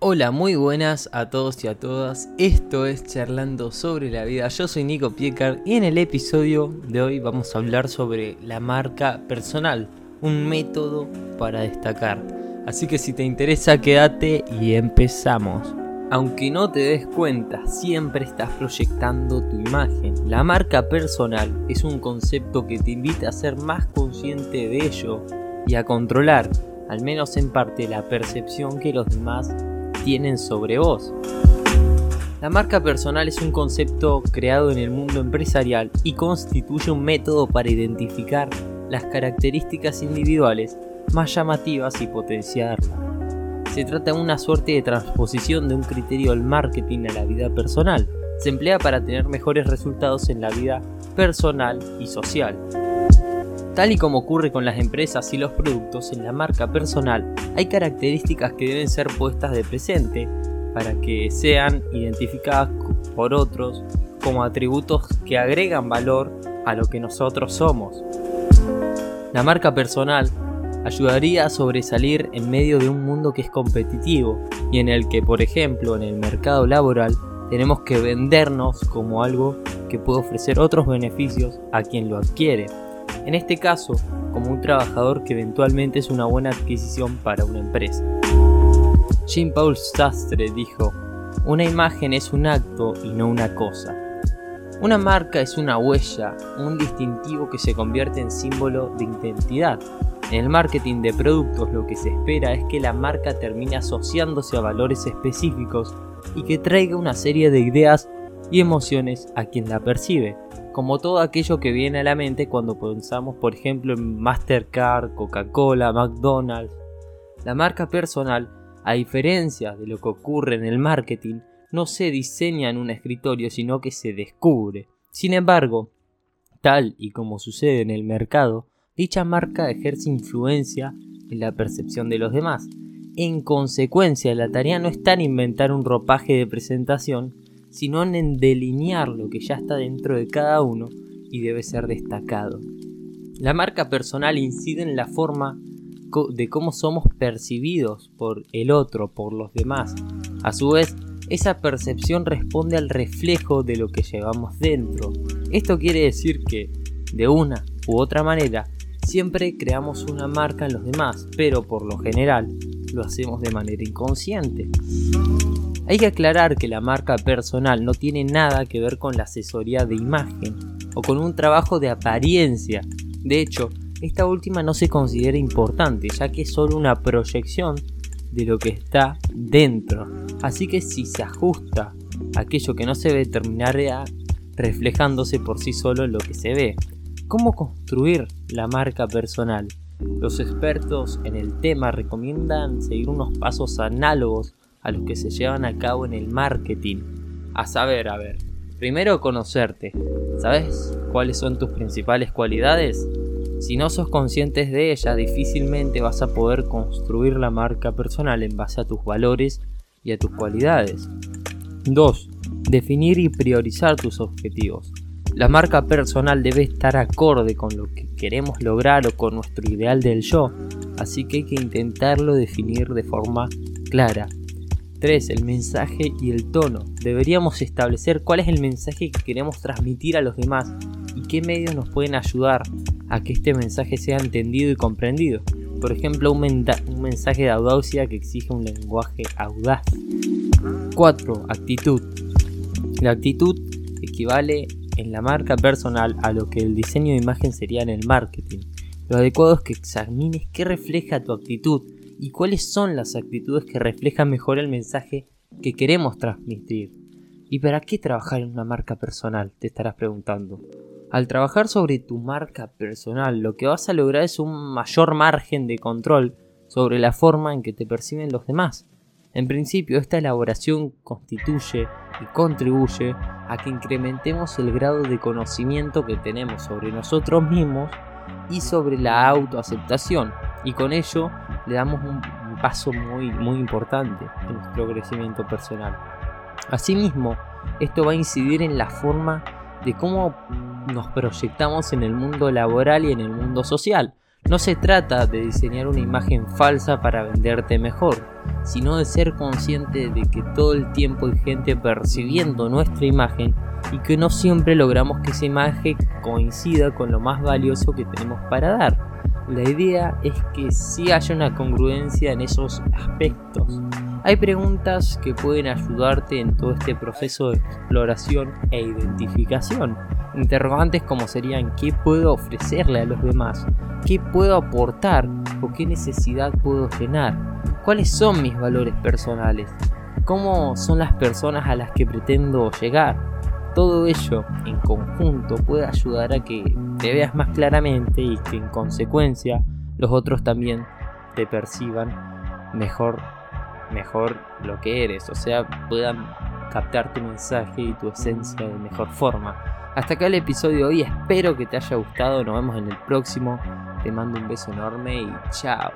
Hola, muy buenas a todos y a todas. Esto es Charlando sobre la vida. Yo soy Nico Piecar y en el episodio de hoy vamos a hablar sobre la marca personal, un método para destacar. Así que si te interesa, quédate y empezamos. Aunque no te des cuenta, siempre estás proyectando tu imagen. La marca personal es un concepto que te invita a ser más consciente de ello y a controlar, al menos en parte, la percepción que los demás tienen sobre vos. La marca personal es un concepto creado en el mundo empresarial y constituye un método para identificar las características individuales más llamativas y potenciarlas. Se trata de una suerte de transposición de un criterio del marketing a la vida personal. Se emplea para tener mejores resultados en la vida personal y social. Tal y como ocurre con las empresas y los productos, en la marca personal hay características que deben ser puestas de presente para que sean identificadas por otros como atributos que agregan valor a lo que nosotros somos. La marca personal ayudaría a sobresalir en medio de un mundo que es competitivo y en el que, por ejemplo, en el mercado laboral tenemos que vendernos como algo que puede ofrecer otros beneficios a quien lo adquiere en este caso como un trabajador que eventualmente es una buena adquisición para una empresa. Jean-Paul Sastre dijo, una imagen es un acto y no una cosa. Una marca es una huella, un distintivo que se convierte en símbolo de identidad. En el marketing de productos lo que se espera es que la marca termine asociándose a valores específicos y que traiga una serie de ideas y emociones a quien la percibe como todo aquello que viene a la mente cuando pensamos, por ejemplo, en Mastercard, Coca-Cola, McDonald's. La marca personal, a diferencia de lo que ocurre en el marketing, no se diseña en un escritorio, sino que se descubre. Sin embargo, tal y como sucede en el mercado, dicha marca ejerce influencia en la percepción de los demás. En consecuencia, la tarea no está en inventar un ropaje de presentación, sino en delinear lo que ya está dentro de cada uno y debe ser destacado. La marca personal incide en la forma de cómo somos percibidos por el otro, por los demás. A su vez, esa percepción responde al reflejo de lo que llevamos dentro. Esto quiere decir que, de una u otra manera, siempre creamos una marca en los demás, pero por lo general lo hacemos de manera inconsciente. Hay que aclarar que la marca personal no tiene nada que ver con la asesoría de imagen o con un trabajo de apariencia. De hecho, esta última no se considera importante ya que es solo una proyección de lo que está dentro. Así que si se ajusta aquello que no se ve terminará reflejándose por sí solo en lo que se ve. ¿Cómo construir la marca personal? Los expertos en el tema recomiendan seguir unos pasos análogos a los que se llevan a cabo en el marketing. A saber, a ver, primero conocerte. ¿Sabes cuáles son tus principales cualidades? Si no sos conscientes de ellas, difícilmente vas a poder construir la marca personal en base a tus valores y a tus cualidades. 2. Definir y priorizar tus objetivos. La marca personal debe estar acorde con lo que queremos lograr o con nuestro ideal del yo, así que hay que intentarlo definir de forma clara 3. El mensaje y el tono. Deberíamos establecer cuál es el mensaje que queremos transmitir a los demás y qué medios nos pueden ayudar a que este mensaje sea entendido y comprendido. Por ejemplo, un, un mensaje de audacia que exige un lenguaje audaz. 4. Actitud. La actitud equivale en la marca personal a lo que el diseño de imagen sería en el marketing. Lo adecuado es que examines qué refleja tu actitud y cuáles son las actitudes que reflejan mejor el mensaje que queremos transmitir. ¿Y para qué trabajar en una marca personal? Te estarás preguntando. Al trabajar sobre tu marca personal, lo que vas a lograr es un mayor margen de control sobre la forma en que te perciben los demás. En principio, esta elaboración constituye y contribuye a que incrementemos el grado de conocimiento que tenemos sobre nosotros mismos y sobre la autoaceptación, y con ello le damos un, paso muy, muy importante en nuestro crecimiento personal. Asimismo, esto va a incidir en la forma de cómo nos proyectamos en el mundo laboral y en el mundo social. No se trata de diseñar una imagen falsa para venderte mejor, sino de ser consciente de que todo el tiempo hay gente percibiendo nuestra imagen y que no siempre logramos que esa imagen coincida con lo más valioso que tenemos para dar. La idea es que sí haya una congruencia en esos aspectos. Hay preguntas que pueden ayudarte en todo este proceso de exploración e identificación. Interrogantes como serían ¿qué puedo ofrecerle a los demás? ¿Qué puedo aportar? ¿O qué necesidad puedo llenar? ¿Cuáles son mis valores personales? ¿Cómo son las personas a las que pretendo llegar? Todo ello en conjunto puede ayudar a que te veas más claramente y que en consecuencia los otros también te perciban mejor mejor lo que eres, o sea, puedan captar tu mensaje y tu esencia de mejor forma. Hasta acá el episodio de hoy, espero que te haya gustado, nos vemos en el próximo, te mando un beso enorme y chao.